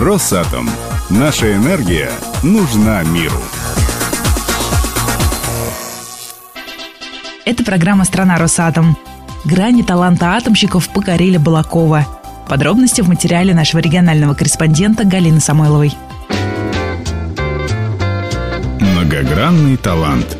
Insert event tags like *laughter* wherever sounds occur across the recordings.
Росатом. Наша энергия нужна миру. Это программа «Страна Росатом». Грани таланта атомщиков покорили Балакова. Подробности в материале нашего регионального корреспондента Галины Самойловой. Многогранный талант.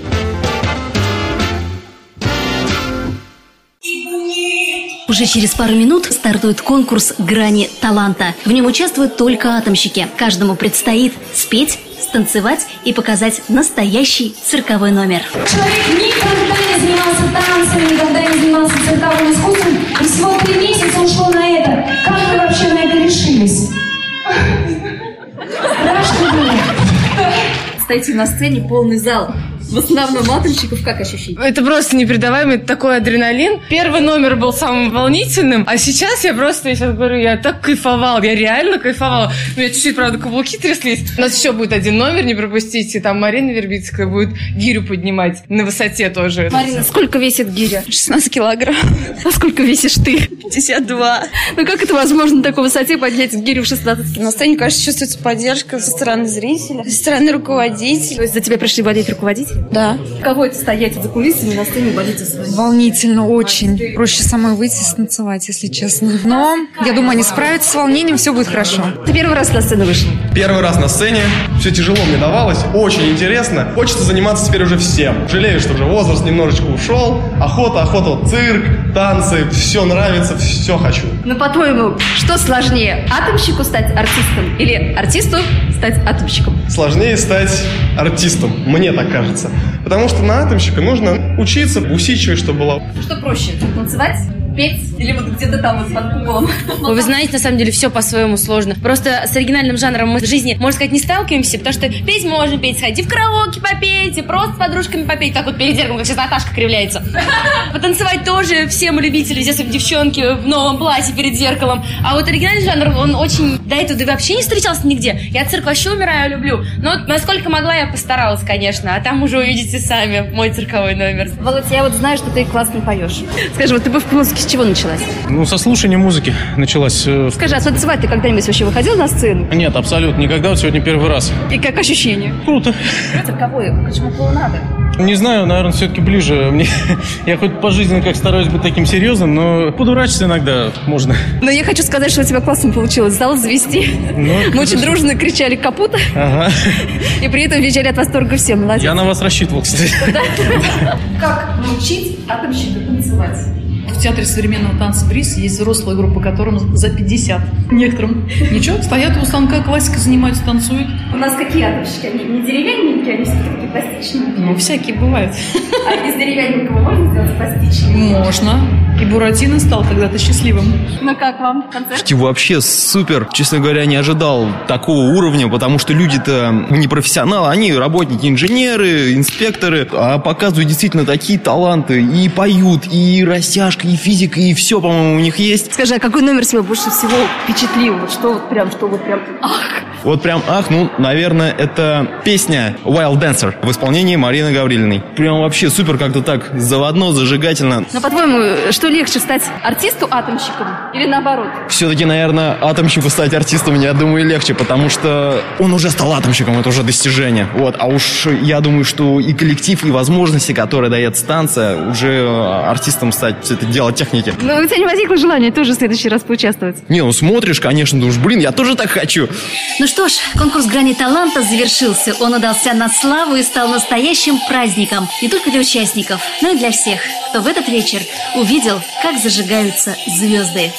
Уже через пару минут стартует конкурс «Грани таланта». В нем участвуют только атомщики. Каждому предстоит спеть, станцевать и показать настоящий цирковой номер. Человек никогда не занимался танцами, никогда не занимался цирковым искусством, и всего три месяца ушло на это. Как вы вообще на это решились? Страшно было. Стоите на сцене, полный зал. В основном атомщиков как ощущение? Это просто непередаваемый такой адреналин. Первый номер был самым волнительным, а сейчас я просто, я сейчас говорю, я так кайфовал, я реально кайфовал. У меня чуть-чуть, правда, каблуки тряслись. У нас еще будет один номер, не пропустите. Там Марина Вербицкая будет гирю поднимать на высоте тоже. Марина, сколько весит гиря? 16 килограмм. А сколько весишь ты? 52. Ну как это возможно на такой высоте поднять гирю в 16 На сцене, кажется, чувствуется поддержка со стороны зрителя, со стороны руководителя. То есть за тебя пришли болеть руководители? Да. Каково это стоять за кулисами на сцене болеть за свои? Волнительно очень. Проще самой выйти и станцевать, если честно. Но я думаю, они справятся с волнением, все будет хорошо. Ты первый раз на сцену вышел? Первый раз на сцене, все тяжело мне давалось, очень интересно. Хочется заниматься теперь уже всем. Жалею, что уже возраст немножечко ушел. Охота, охота, вот цирк, танцы, все нравится, все хочу. Ну, по-твоему, что сложнее? Атомщику стать артистом или артисту стать атомщиком? Сложнее стать артистом, мне так кажется. Потому что на атомщика нужно учиться, усидчивать, чтобы было. Что проще, танцевать, петь или вот где-то там вот под куполом? Ой, Вы знаете, на самом деле все по-своему сложно. Просто с оригинальным жанром мы в жизни, можно сказать, не сталкиваемся, потому что петь можно петь, сходите в караоке попейте, просто с подружками попеть, как вот перед зеркалом, как сейчас Наташка кривляется. *laughs* Потанцевать тоже все мы любители, здесь девчонки в новом платье перед зеркалом. А вот оригинальный жанр, он очень до этого да вообще не встречался нигде. Я цирк вообще умираю, люблю. Но вот насколько могла, я постаралась, конечно. А там уже увидите сами мой цирковой номер. Володь, я вот знаю, что ты классно поешь. Скажи, вот ты бы в с чего началась? Ну, со слушания музыки началась. э, Скажи, а танцевать ты когда-нибудь вообще выходил на сцену? Нет, абсолютно никогда, вот сегодня первый раз. И как ощущение? Круто. Цирковое, почему клоунада? Не знаю, наверное, все-таки ближе. Мне, *laughs* я хоть по жизни как стараюсь быть таким серьезным, но подурачиться иногда можно. Но я хочу сказать, что у тебя классно получилось зал завести. Ну, *laughs* Мы очень дружно кричали «капута» Ага. *laughs* и при этом визжали от восторга все. Молодец. Я на вас рассчитывал, кстати. Как научить атомщика танцевать? В театре современного танца «Бриз» есть взрослая группа, которым за 50. Некоторым. Ничего, стоят у станка, классика занимаются, танцуют. У нас какие атомщики? Они не деревянненькие, они все-таки пластичные. Ну, всякие бывают. А из деревянненького можно сделать пластичный? Можно. И Буратино стал когда-то счастливым. Ну как вам концерт? Слушайте, вообще супер. Честно говоря, не ожидал такого уровня, потому что люди-то не профессионалы, они работники, инженеры, инспекторы, а показывают действительно такие таланты. И поют, и растяжка, и физика, и все, по-моему, у них есть. Скажи, а какой номер тебя больше всего впечатлил? Вот что вот прям, что вот прям, ах! Вот прям, ах, ну, наверное, это песня Wild Dancer в исполнении Марины Гаврилиной. Прям вообще супер как-то так заводно, зажигательно. Ну, по-твоему, что легче, стать артисту-атомщиком или наоборот? Все-таки, наверное, атомщику стать артистом, я думаю, легче, потому что он уже стал атомщиком, это уже достижение. Вот, а уж я думаю, что и коллектив, и возможности, которые дает станция, уже артистом стать, это дело техники. Ну, у тебя не возникло желания тоже в следующий раз поучаствовать? Не, ну смотришь, конечно, думаешь, блин, я тоже так хочу. Ну что ж, конкурс «Грани таланта» завершился. Он удался на славу и стал настоящим праздником. Не только для участников, но и для всех, кто в этот вечер увидел, как зажигаются звезды.